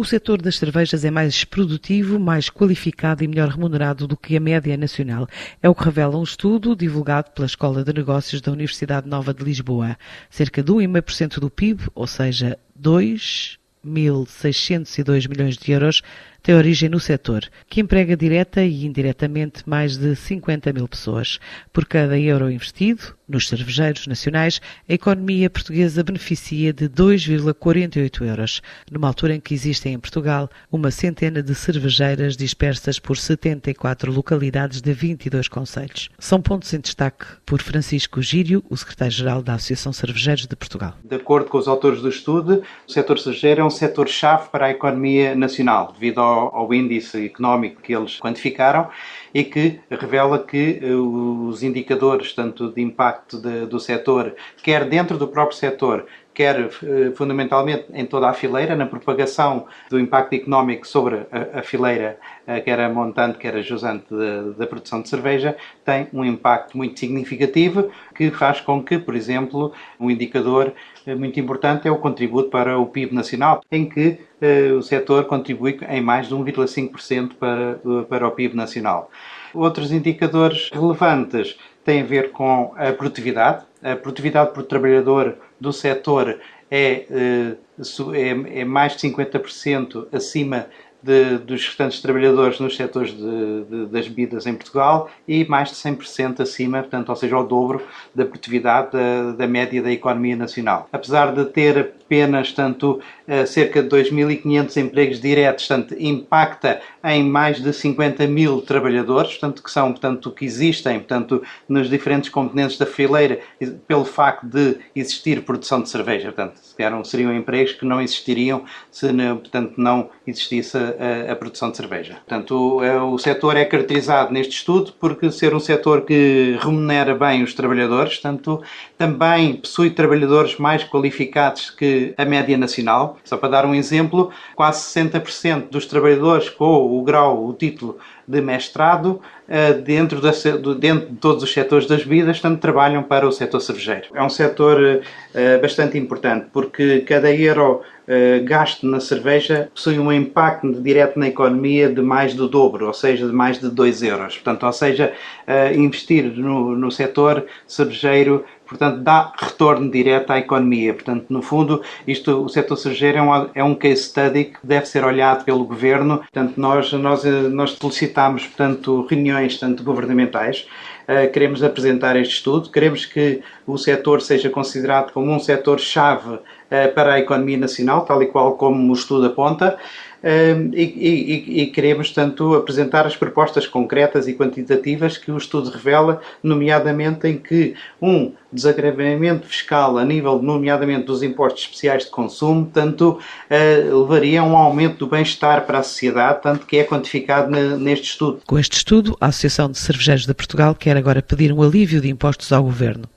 O setor das cervejas é mais produtivo, mais qualificado e melhor remunerado do que a média nacional. É o que revela um estudo divulgado pela Escola de Negócios da Universidade Nova de Lisboa. Cerca de 1,5% do PIB, ou seja, 2.602 milhões de euros, tem origem no setor, que emprega direta e indiretamente mais de 50 mil pessoas. Por cada euro investido nos cervejeiros nacionais, a economia portuguesa beneficia de 2,48 euros, numa altura em que existem em Portugal uma centena de cervejeiras dispersas por 74 localidades de 22 conselhos. São pontos em destaque por Francisco Gírio, o secretário-geral da Associação Cervejeiros de Portugal. De acordo com os autores do estudo, o setor cervejeiro é um setor-chave para a economia nacional, devido ao ao, índice económico que eles quantificaram e que revela que eh, os indicadores, tanto de impacto de, do setor, quer dentro do próprio setor, quer eh, fundamentalmente em toda a fileira, na propagação do impacto económico sobre a, fileira, eh, quer a montante, quer a jusante da produção de cerveja, tem um impacto muito significativo que faz com que, por exemplo, um indicador eh, muito importante é o contributo para o PIB nacional, em que o setor contribui em mais de 1,5% para, para o PIB nacional. Outros indicadores relevantes têm a ver com a produtividade. A produtividade por trabalhador do setor é, eh, é, é mais de 50% acima de, dos restantes trabalhadores nos setores de, de, das bebidas em Portugal e mais de 100% acima, portanto, ou seja, ao dobro da produtividade da, da média da economia nacional. Apesar de ter apenas tanto eh, cerca de 2.500 empregos diretos, portanto, impacta em mais de 50 mil trabalhadores, portanto, que são, portanto, que existem, portanto, nos diferentes componentes da fileira, pelo facto de existir produção de cerveja, portanto, seriam empregos que não existiriam se, portanto, não existisse a, a, produção de cerveja. Portanto, o, é, o setor é caracterizado neste estudo porque ser um setor que remunera bem os trabalhadores, portanto, também possui trabalhadores mais qualificados que a média nacional. Só para dar um exemplo, quase 60% dos trabalhadores com o grau, o título de mestrado eh, dentro, da, dentro de todos os setores das bebidas, portanto, trabalham para o setor cervejeiro. É um setor eh, bastante importante porque cada euro eh, gasto na cerveja possui um impacto direto na economia de mais do dobro, ou seja, de mais de 2 euros. Portanto, ou seja, investir no, no setor cervejeiro portanto, dá retorno direto à economia. Portanto, no fundo, isto, o setor cervejeiro é um, é um case study que deve ser olhado pelo governo. Portanto, nós, nós, nós solicitamos, portanto, reuniões, tanto governamentais, uh, queremos apresentar este estudo, queremos que o setor seja considerado como um setor-chave uh, para a economia nacional, tal e qual como o estudo aponta, e, e, e, queremos, tanto apresentar as propostas concretas e quantitativas que o estudo revela, nomeadamente em que um desagravamento fiscal a nível, nomeadamente, dos impostos especiais de consumo, tanto uh, levaria a um aumento do bem-estar para a sociedade, tanto que é quantificado neste estudo. Com este estudo, a Associação de Cervejeiros de Portugal quer agora pedir um alívio de impostos ao Governo.